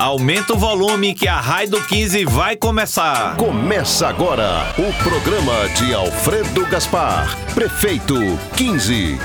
Aumenta o volume que a Raio 15 vai começar. Começa agora o programa de Alfredo Gaspar, prefeito 15.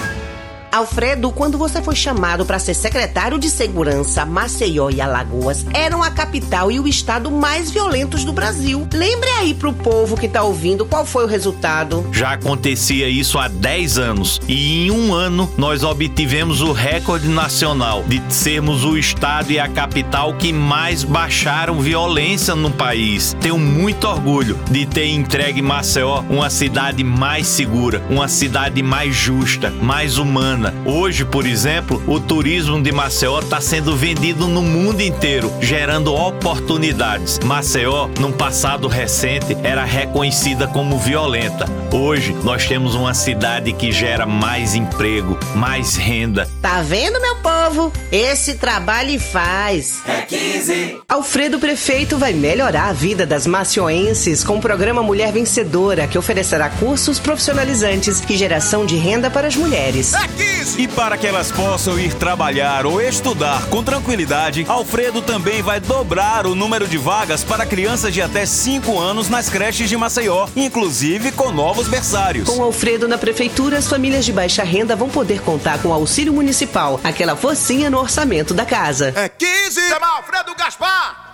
Alfredo, quando você foi chamado para ser secretário de Segurança, Maceió e Alagoas eram a capital e o estado mais violentos do Brasil. Lembre aí pro povo que tá ouvindo qual foi o resultado. Já acontecia isso há 10 anos e em um ano nós obtivemos o recorde nacional de sermos o estado e a capital que mais baixaram violência no país. Tenho muito orgulho de ter entregue Maceió uma cidade mais segura, uma cidade mais justa, mais humana Hoje, por exemplo, o turismo de Maceió está sendo vendido no mundo inteiro, gerando oportunidades. Maceió, num passado recente, era reconhecida como violenta. Hoje, nós temos uma cidade que gera mais emprego, mais renda. Tá vendo, meu povo? Esse trabalho faz. É 15. Alfredo Prefeito vai melhorar a vida das macioenses com o programa Mulher Vencedora, que oferecerá cursos profissionalizantes e geração de renda para as mulheres. É 15. E para que elas possam ir trabalhar ou estudar com tranquilidade, Alfredo também vai dobrar o número de vagas para crianças de até 5 anos nas creches de Maceió, inclusive com novos berçários. Com Alfredo na prefeitura, as famílias de baixa renda vão poder contar com auxílio municipal, aquela focinha no orçamento da casa. É 15! Chama Alfredo Gaspar!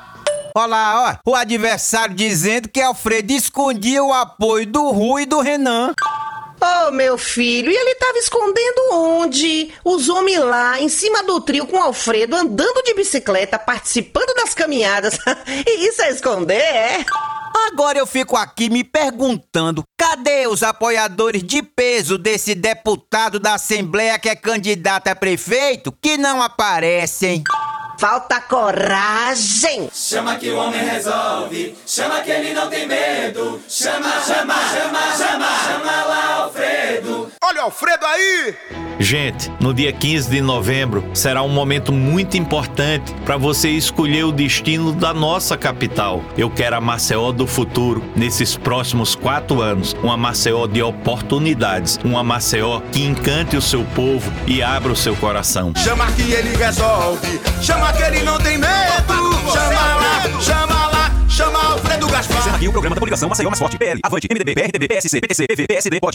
Olha lá, ó, o adversário dizendo que Alfredo escondia o apoio do Rui e do Renan. Oh, meu filho, e ele tava escondendo onde? Os homens lá, em cima do trio com o Alfredo, andando de bicicleta, participando das caminhadas. e isso é esconder, é? Agora eu fico aqui me perguntando: cadê os apoiadores de peso desse deputado da Assembleia que é candidato a prefeito que não aparecem? Falta coragem! Chama que o homem resolve, chama que ele não tem medo. Chama, chama, chama, chama, chama lá, Alfredo. Alfredo aí! Gente, no dia 15 de novembro será um momento muito importante para você escolher o destino da nossa capital. Eu quero a Maceió do futuro nesses próximos quatro anos. Uma Maceió de oportunidades. Uma Maceió que encante o seu povo e abra o seu coração. Chama que ele resolve, chama que ele não tem medo. Chama lá, chama lá, chama Alfredo Gaspar. Encerra aqui o programa da coligação Maceió Mais Forte, PL, Avante, MDB, PRTB, PSC, PTC, PV, PSD, pode.